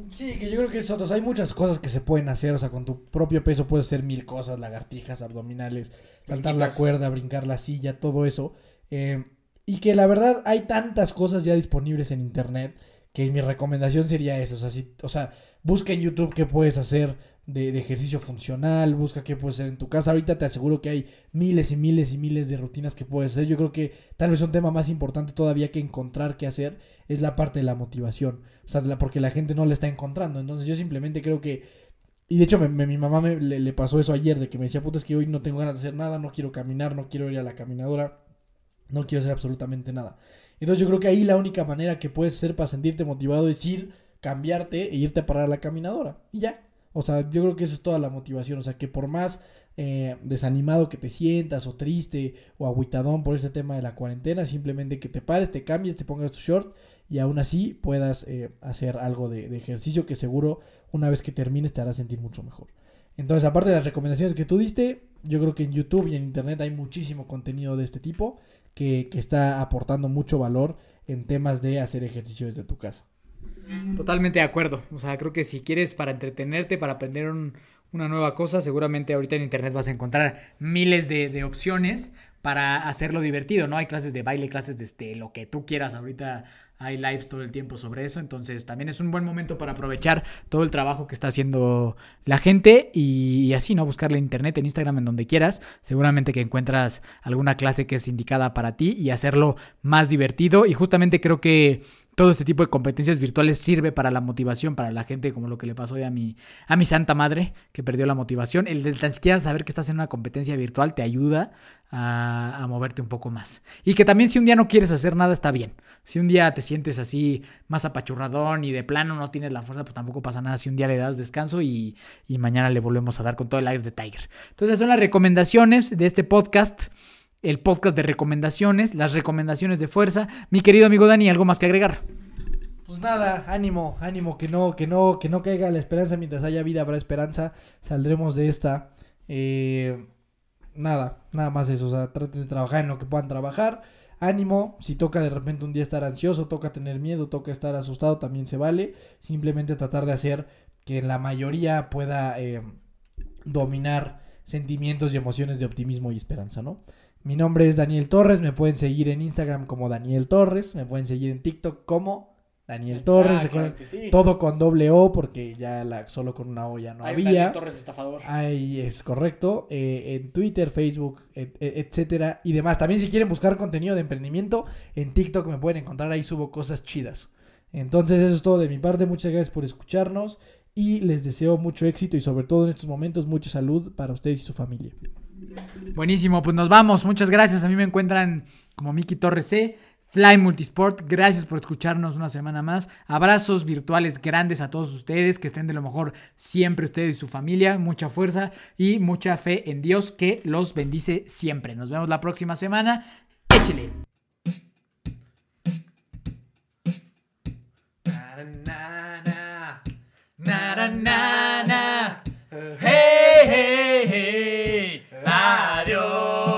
A: Sí, que yo creo que es. Hay muchas cosas que se pueden hacer. O sea, con tu propio peso puedes hacer mil cosas: lagartijas, abdominales, saltar la cuerda, brincar la silla, todo eso. Eh, y que la verdad hay tantas cosas ya disponibles en internet que mi recomendación sería esa. O sea, si, o sea busca en YouTube qué puedes hacer de, ejercicio funcional, busca qué puedes hacer en tu casa. Ahorita te aseguro que hay miles y miles y miles de rutinas que puedes hacer. Yo creo que tal vez un tema más importante todavía que encontrar qué hacer es la parte de la motivación. O sea, porque la gente no la está encontrando. Entonces yo simplemente creo que... Y de hecho mi mamá me, le, pasó eso ayer, de que me decía, puta, es que hoy no tengo ganas de hacer nada, no quiero caminar, no quiero ir a la caminadora, no quiero hacer absolutamente nada. Entonces yo creo que ahí la única manera que puedes hacer para sentirte motivado es ir, cambiarte e irte a parar a la caminadora. Y ya, o sea, yo creo que esa es toda la motivación. O sea, que por más eh, desanimado que te sientas, o triste, o aguitadón por este tema de la cuarentena, simplemente que te pares, te cambies, te pongas tu short y aún así puedas eh, hacer algo de, ejercicio que seguro una vez que termines te hará sentir mucho mejor. Entonces, aparte de las recomendaciones que tú diste, yo creo que en YouTube y en Internet hay muchísimo contenido de este tipo que está aportando mucho valor en temas de hacer ejercicio desde tu casa.
B: Totalmente de acuerdo. O sea, creo que si quieres para entretenerte, para aprender una nueva cosa, seguramente ahorita en internet vas a encontrar miles de, opciones para hacerlo divertido, ¿no? Hay clases de baile, clases de este, lo que tú quieras. Ahorita hay lives todo el tiempo sobre eso, entonces también es un buen momento para aprovechar todo el trabajo que está haciendo la gente y, así, ¿no? Buscarle en internet, en Instagram, en donde quieras. Seguramente que encuentras alguna clase que es indicada para ti y hacerlo más divertido. Y justamente creo que todo este tipo de competencias virtuales sirve para la motivación, para la gente, como lo que le pasó hoy a mi, a mi santa madre, que perdió la motivación. El de tan siquiera saber que estás en una competencia virtual te ayuda a, a, moverte un poco más. Y que también si un día no quieres hacer nada, está bien. Si un día te sientes así más apachurradón y de plano no tienes la fuerza, pues tampoco pasa nada si un día le das descanso y, y mañana le volvemos a dar con todo el live de Tiger. Entonces son las recomendaciones de este podcast el podcast de recomendaciones, las recomendaciones de fuerza. Mi querido amigo Dani, ¿algo más que agregar?
A: Pues nada, ánimo, ánimo, que no, que no, que no caiga la esperanza. Mientras haya vida habrá esperanza. Saldremos de esta. Eh, nada, nada más eso. O sea, traten de trabajar en lo que puedan trabajar. Ánimo, si toca de repente un día estar ansioso, toca tener miedo, toca estar asustado, también se vale. Simplemente tratar de hacer que la mayoría pueda eh, dominar sentimientos y emociones de optimismo y esperanza, ¿no? Mi nombre es Daniel Torres, me pueden seguir en Instagram como Daniel Torres, me pueden seguir en TikTok como Daniel Torres, recuerden, todo con doble O porque ya la, solo con una O ya no había. Daniel
B: Torres estafador.
A: Ahí es correcto, eh, en Twitter, Facebook, etcétera y demás. También si quieren buscar contenido de emprendimiento, en TikTok me pueden encontrar, ahí subo cosas chidas. Entonces eso es todo de mi parte, muchas gracias por escucharnos y les deseo mucho éxito y sobre todo en estos momentos mucha salud para ustedes y su familia.
B: Buenísimo, pues nos vamos. Muchas gracias. A mí me encuentran como Miki Torres C. Fly Multisport, gracias por escucharnos una semana más. Abrazos virtuales grandes a todos ustedes, que estén de lo mejor siempre ustedes y su familia. Mucha fuerza y mucha fe en Dios que los bendice siempre. Nos vemos la próxima semana. Échele. 안녕.